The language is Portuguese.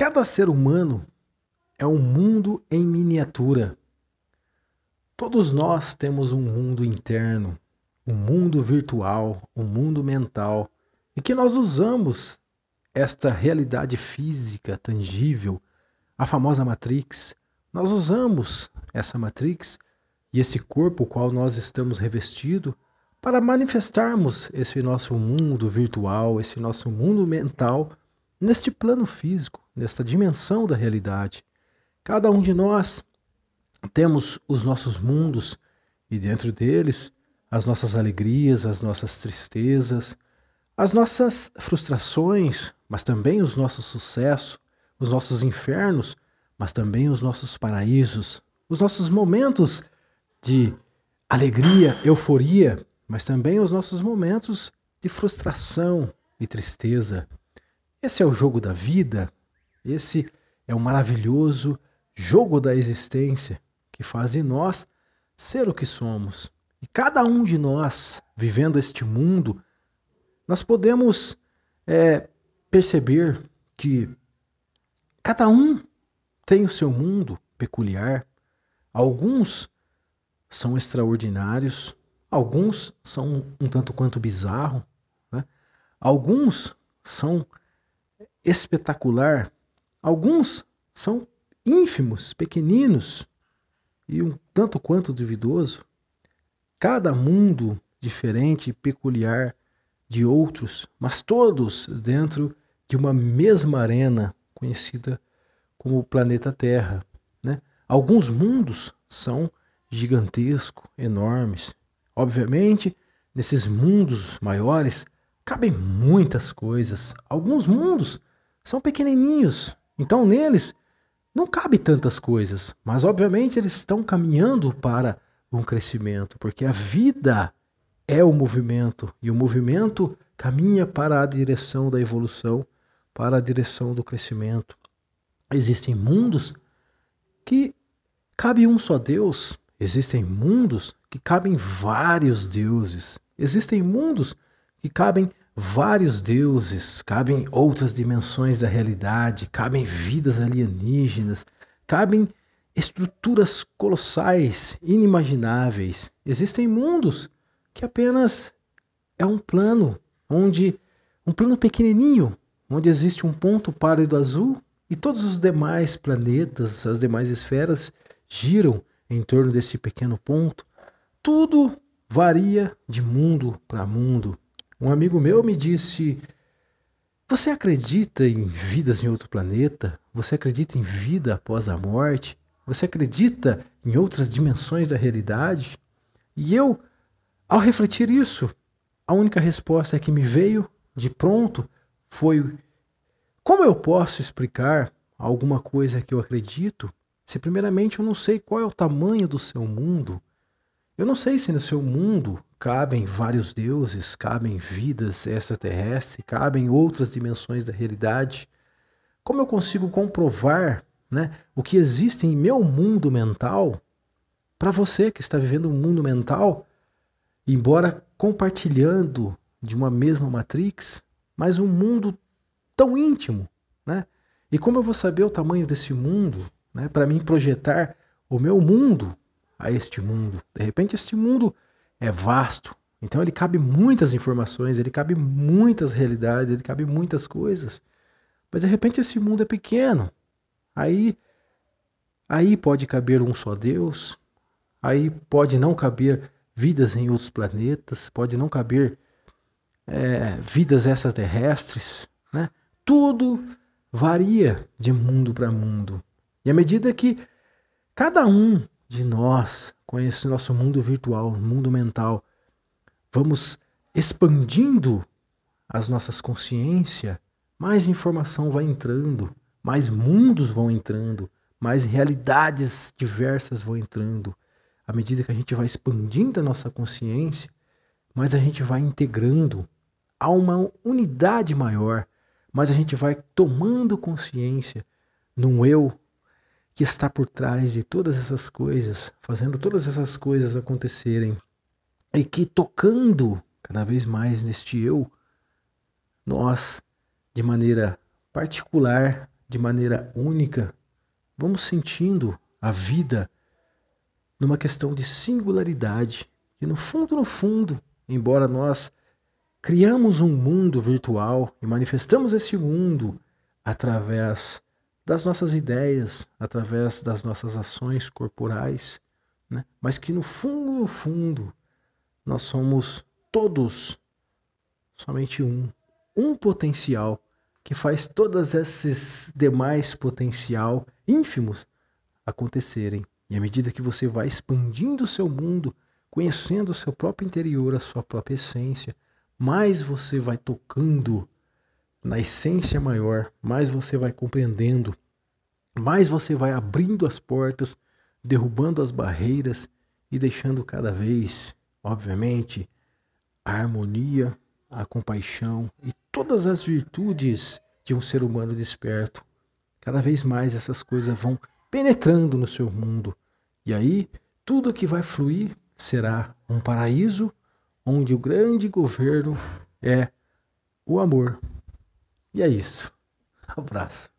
Cada ser humano é um mundo em miniatura. Todos nós temos um mundo interno, um mundo virtual, um mundo mental, e que nós usamos esta realidade física tangível, a famosa Matrix. Nós usamos essa Matrix e esse corpo qual nós estamos revestido para manifestarmos esse nosso mundo virtual, esse nosso mundo mental neste plano físico, nesta dimensão da realidade. Cada um de nós temos os nossos mundos e dentro deles as nossas alegrias, as nossas tristezas, as nossas frustrações, mas também os nossos sucessos, os nossos infernos, mas também os nossos paraísos, os nossos momentos de alegria, euforia, mas também os nossos momentos de frustração e tristeza. Esse é o jogo da vida, esse é o maravilhoso jogo da existência que faz em nós ser o que somos. E cada um de nós, vivendo este mundo, nós podemos é, perceber que cada um tem o seu mundo peculiar. Alguns são extraordinários, alguns são um tanto quanto bizarro, né? alguns são espetacular, alguns são ínfimos, pequeninos e um tanto quanto duvidoso. Cada mundo diferente e peculiar de outros, mas todos dentro de uma mesma arena conhecida como o planeta Terra. Né? Alguns mundos são gigantescos, enormes. Obviamente, nesses mundos maiores cabem muitas coisas. Alguns mundos são pequenininhos, então neles não cabe tantas coisas, mas obviamente eles estão caminhando para um crescimento, porque a vida é o movimento e o movimento caminha para a direção da evolução, para a direção do crescimento. Existem mundos que cabe um só Deus, existem mundos que cabem vários deuses, existem mundos que cabem vários deuses, cabem outras dimensões da realidade, cabem vidas alienígenas, cabem estruturas colossais, inimagináveis. Existem mundos que apenas é um plano onde um plano pequenininho, onde existe um ponto pálido azul e todos os demais planetas, as demais esferas giram em torno desse pequeno ponto. Tudo varia de mundo para mundo. Um amigo meu me disse: Você acredita em vidas em outro planeta? Você acredita em vida após a morte? Você acredita em outras dimensões da realidade? E eu, ao refletir isso, a única resposta que me veio de pronto foi: Como eu posso explicar alguma coisa que eu acredito se, primeiramente, eu não sei qual é o tamanho do seu mundo? Eu não sei se no seu mundo cabem vários deuses, cabem vidas extraterrestres, cabem outras dimensões da realidade. Como eu consigo comprovar né, o que existe em meu mundo mental para você que está vivendo um mundo mental, embora compartilhando de uma mesma matrix, mas um mundo tão íntimo, né? E como eu vou saber o tamanho desse mundo, né, para mim projetar o meu mundo a este mundo. De repente, este mundo é vasto, então ele cabe muitas informações, ele cabe muitas realidades, ele cabe muitas coisas. Mas de repente esse mundo é pequeno. Aí aí pode caber um só Deus. Aí pode não caber vidas em outros planetas, pode não caber é, vidas extraterrestres, né? Tudo varia de mundo para mundo. E à medida que cada um de nós, com esse nosso mundo virtual, mundo mental, vamos expandindo as nossas consciências, mais informação vai entrando, mais mundos vão entrando, mais realidades diversas vão entrando. À medida que a gente vai expandindo a nossa consciência, mais a gente vai integrando a uma unidade maior, mais a gente vai tomando consciência num eu que está por trás de todas essas coisas, fazendo todas essas coisas acontecerem e que tocando cada vez mais neste eu, nós, de maneira particular, de maneira única, vamos sentindo a vida numa questão de singularidade, que no fundo, no fundo, embora nós criamos um mundo virtual e manifestamos esse mundo através das nossas ideias, através das nossas ações corporais, né? mas que no fundo, no fundo, nós somos todos somente um, um potencial que faz todos esses demais potencial ínfimos acontecerem. E à medida que você vai expandindo o seu mundo, conhecendo o seu próprio interior, a sua própria essência, mais você vai tocando na essência maior, mais você vai compreendendo, mais você vai abrindo as portas, derrubando as barreiras e deixando cada vez, obviamente, a harmonia, a compaixão e todas as virtudes de um ser humano desperto. Cada vez mais essas coisas vão penetrando no seu mundo. E aí, tudo que vai fluir será um paraíso onde o grande governo é o amor. E é isso. Abraço.